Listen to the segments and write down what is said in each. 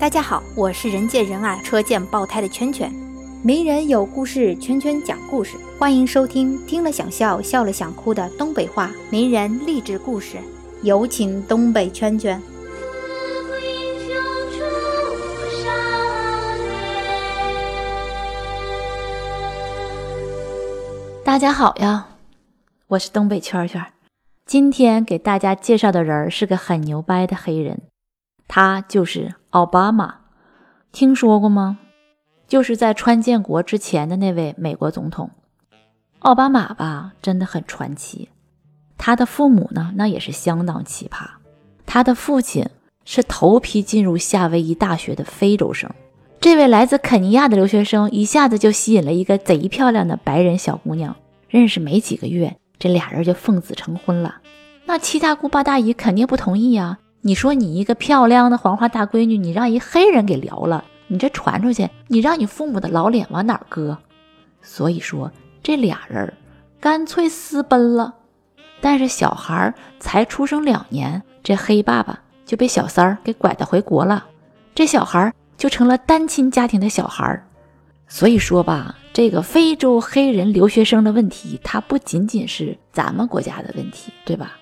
大家好，我是人见人爱、车见爆胎的圈圈。名人有故事，圈圈讲故事，欢迎收听听了想笑、笑了想哭的东北话名人励志故事。有请东北圈圈。大家好呀，我是东北圈圈。今天给大家介绍的人是个很牛掰的黑人，他就是奥巴马。听说过吗？就是在川建国之前的那位美国总统奥巴马吧，真的很传奇。他的父母呢，那也是相当奇葩。他的父亲是头批进入夏威夷大学的非洲生，这位来自肯尼亚的留学生一下子就吸引了一个贼漂亮的白人小姑娘。认识没几个月，这俩人就奉子成婚了。那七大姑八大姨肯定不同意呀。你说你一个漂亮的黄花大闺女，你让一黑人给撩了，你这传出去，你让你父母的老脸往哪搁？所以说这俩人干脆私奔了。但是小孩才出生两年，这黑爸爸就被小三儿给拐带回国了，这小孩就成了单亲家庭的小孩。所以说吧，这个非洲黑人留学生的问题，它不仅仅是咱们国家的问题，对吧？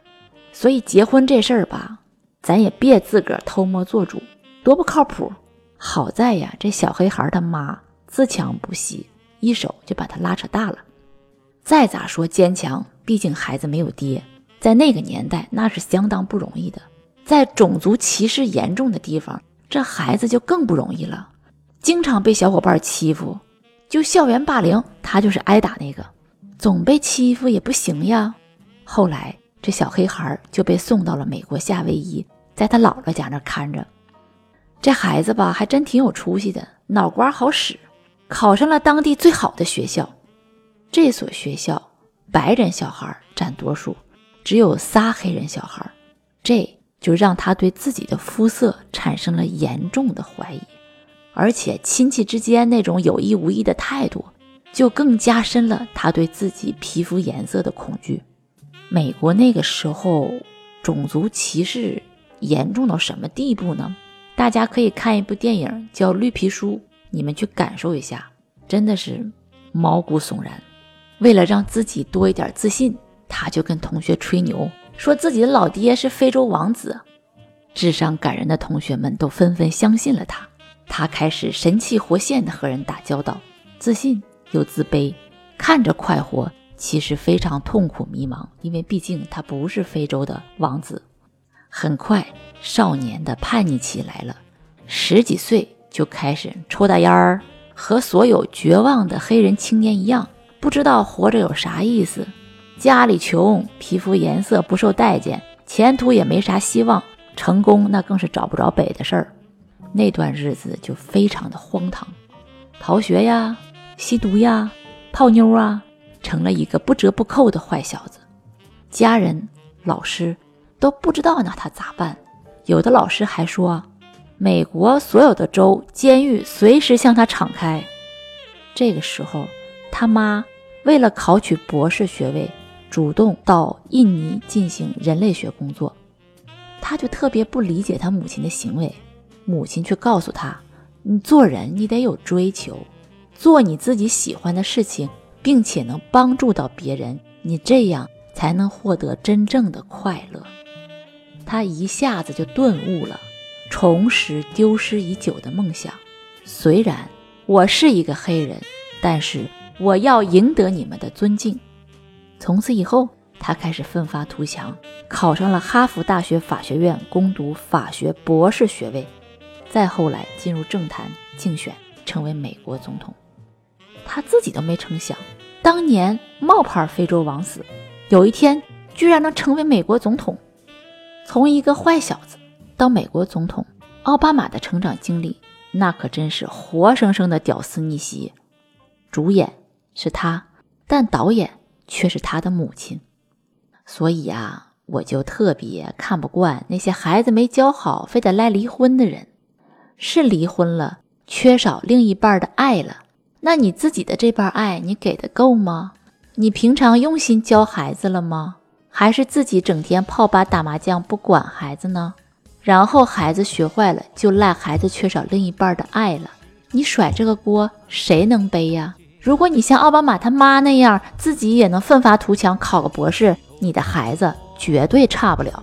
所以结婚这事儿吧。咱也别自个儿偷摸做主，多不靠谱。好在呀，这小黑孩他妈自强不息，一手就把他拉扯大了。再咋说坚强，毕竟孩子没有爹，在那个年代那是相当不容易的。在种族歧视严重的地方，这孩子就更不容易了，经常被小伙伴欺负，就校园霸凌，他就是挨打那个。总被欺负也不行呀。后来。这小黑孩就被送到了美国夏威夷，在他姥姥家那看着。这孩子吧，还真挺有出息的，脑瓜好使，考上了当地最好的学校。这所学校白人小孩占多数，只有仨黑人小孩，这就让他对自己的肤色产生了严重的怀疑，而且亲戚之间那种有意无意的态度，就更加深了他对自己皮肤颜色的恐惧。美国那个时候种族歧视严重到什么地步呢？大家可以看一部电影叫《绿皮书》，你们去感受一下，真的是毛骨悚然。为了让自己多一点自信，他就跟同学吹牛，说自己的老爹是非洲王子。智商感人的同学们都纷纷相信了他，他开始神气活现的和人打交道，自信又自卑，看着快活。其实非常痛苦迷茫，因为毕竟他不是非洲的王子。很快，少年的叛逆期来了，十几岁就开始抽大烟儿，和所有绝望的黑人青年一样，不知道活着有啥意思。家里穷，皮肤颜色不受待见，前途也没啥希望，成功那更是找不着北的事儿。那段日子就非常的荒唐，逃学呀，吸毒呀，泡妞啊。成了一个不折不扣的坏小子，家人、老师都不知道拿他咋办。有的老师还说，美国所有的州监狱随时向他敞开。这个时候，他妈为了考取博士学位，主动到印尼进行人类学工作。他就特别不理解他母亲的行为，母亲却告诉他：“你做人你得有追求，做你自己喜欢的事情。”并且能帮助到别人，你这样才能获得真正的快乐。他一下子就顿悟了，重拾丢失已久的梦想。虽然我是一个黑人，但是我要赢得你们的尊敬。从此以后，他开始奋发图强，考上了哈佛大学法学院攻读法学博士学位。再后来进入政坛竞选，成为美国总统。他自己都没成想。当年冒牌非洲王子，有一天居然能成为美国总统。从一个坏小子到美国总统，奥巴马的成长经历那可真是活生生的屌丝逆袭。主演是他，但导演却是他的母亲。所以啊，我就特别看不惯那些孩子没教好，非得赖离婚的人。是离婚了，缺少另一半的爱了。那你自己的这半爱，你给的够吗？你平常用心教孩子了吗？还是自己整天泡吧打麻将不管孩子呢？然后孩子学坏了，就赖孩子缺少另一半的爱了。你甩这个锅，谁能背呀？如果你像奥巴马他妈那样，自己也能奋发图强，考个博士，你的孩子绝对差不了。